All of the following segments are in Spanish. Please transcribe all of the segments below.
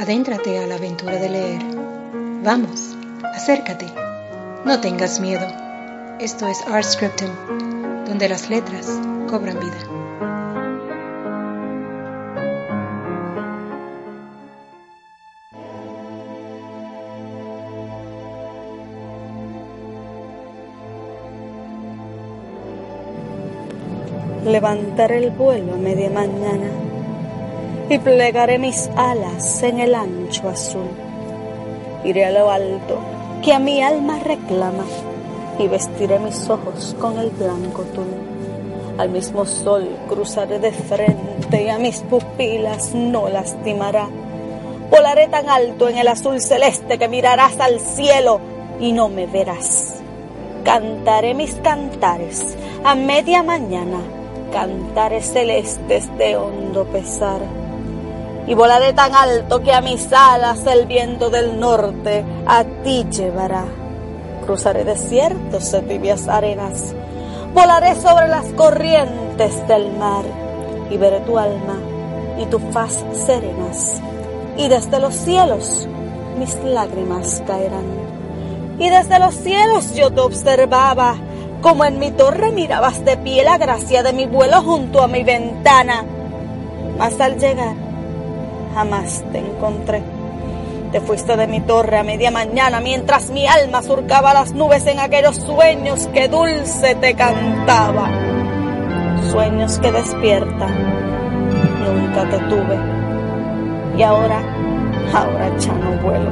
Adéntrate a la aventura de leer. Vamos, acércate. No tengas miedo. Esto es Art Scripting, donde las letras cobran vida. Levantaré el vuelo a media mañana y plegaré mis alas en el ancho azul. Iré a lo alto que a mi alma reclama y vestiré mis ojos con el blanco tul. Al mismo sol cruzaré de frente y a mis pupilas no lastimará. Volaré tan alto en el azul celeste que mirarás al cielo y no me verás. Cantaré mis cantares a media mañana, cantares celestes de hondo pesar. Y volaré tan alto que a mis alas el viento del norte a ti llevará. Cruzaré desiertos de tibias arenas, volaré sobre las corrientes del mar y veré tu alma y tu faz serenas. Y desde los cielos mis lágrimas caerán. Y desde los cielos yo te observaba, como en mi torre mirabas de pie la gracia de mi vuelo junto a mi ventana. Mas al llegar, jamás te encontré. Te fuiste de mi torre a media mañana mientras mi alma surcaba las nubes en aquellos sueños que dulce te cantaba. Sueños que despiertan, nunca te tuve. Y ahora, ahora ya no vuelo.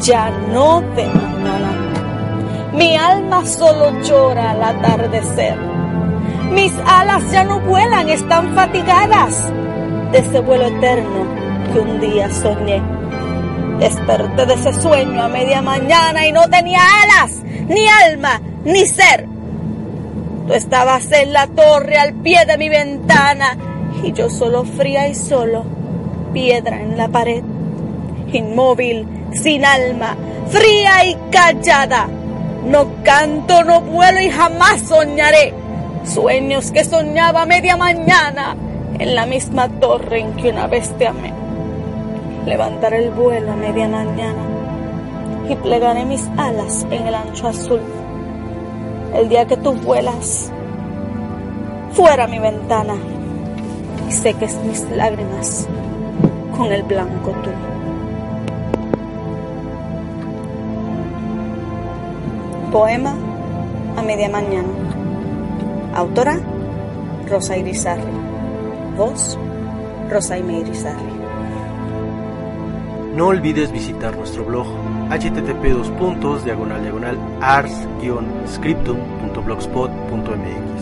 Ya no de mañana. Mi alma solo llora al atardecer. Mis alas ya no vuelan, están fatigadas de ese vuelo eterno que un día soñé. Desperté de ese sueño a media mañana y no tenía alas, ni alma, ni ser. Tú estabas en la torre al pie de mi ventana y yo solo fría y solo, piedra en la pared, inmóvil, sin alma, fría y callada. No canto, no vuelo y jamás soñaré sueños que soñaba a media mañana en la misma torre en que una vez te amé. Levantaré el vuelo a media mañana y plegaré mis alas en el ancho azul. El día que tú vuelas, fuera mi ventana y seques mis lágrimas con el blanco tul. Poema a media mañana. Autora Rosa Irizarry. Voz Rosa Irizarry. No olvides visitar nuestro blog http diagonal ars-scriptum.blogspot.mx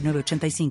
906985.